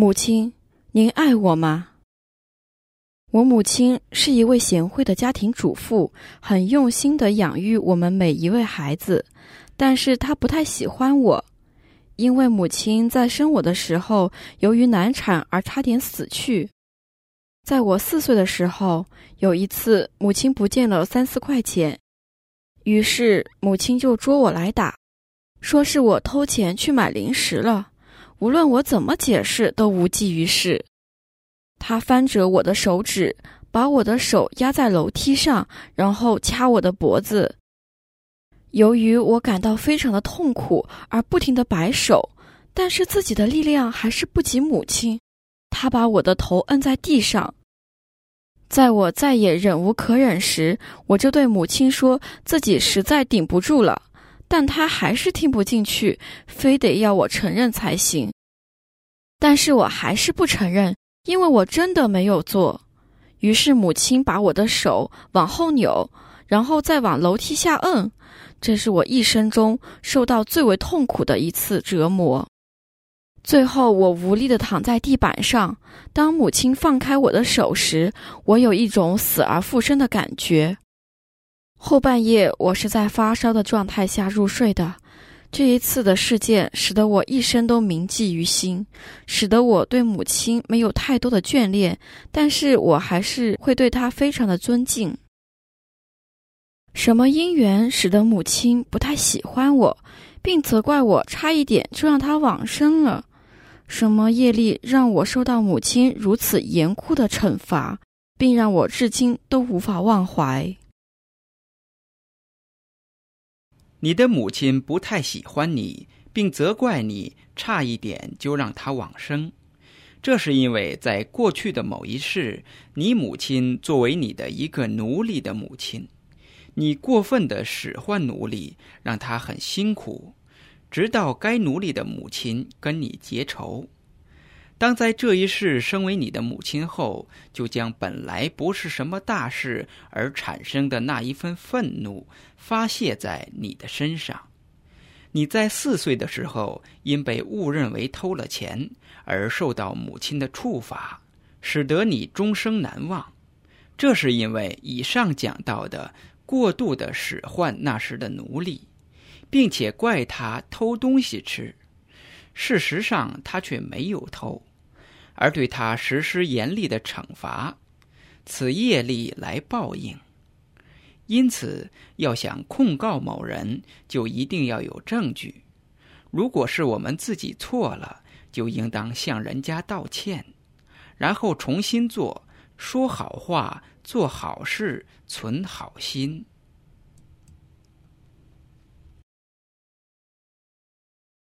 母亲，您爱我吗？我母亲是一位贤惠的家庭主妇，很用心的养育我们每一位孩子，但是她不太喜欢我，因为母亲在生我的时候由于难产而差点死去。在我四岁的时候，有一次母亲不见了三四块钱，于是母亲就捉我来打，说是我偷钱去买零食了。无论我怎么解释，都无济于事。他翻着我的手指，把我的手压在楼梯上，然后掐我的脖子。由于我感到非常的痛苦，而不停的摆手，但是自己的力量还是不及母亲。他把我的头摁在地上。在我再也忍无可忍时，我就对母亲说自己实在顶不住了。但他还是听不进去，非得要我承认才行。但是我还是不承认，因为我真的没有做。于是母亲把我的手往后扭，然后再往楼梯下摁。这是我一生中受到最为痛苦的一次折磨。最后，我无力地躺在地板上。当母亲放开我的手时，我有一种死而复生的感觉。后半夜，我是在发烧的状态下入睡的。这一次的事件使得我一生都铭记于心，使得我对母亲没有太多的眷恋，但是我还是会对她非常的尊敬。什么因缘使得母亲不太喜欢我，并责怪我差一点就让她往生了？什么业力让我受到母亲如此严酷的惩罚，并让我至今都无法忘怀？你的母亲不太喜欢你，并责怪你差一点就让她往生。这是因为在过去的某一世，你母亲作为你的一个奴隶的母亲，你过分的使唤奴隶，让他很辛苦，直到该奴隶的母亲跟你结仇。当在这一世身为你的母亲后，就将本来不是什么大事而产生的那一份愤怒发泄在你的身上。你在四岁的时候，因被误认为偷了钱而受到母亲的处罚，使得你终生难忘。这是因为以上讲到的过度的使唤那时的奴隶，并且怪他偷东西吃，事实上他却没有偷。而对他实施严厉的惩罚，此业力来报应。因此，要想控告某人，就一定要有证据。如果是我们自己错了，就应当向人家道歉，然后重新做，说好话，做好事，存好心。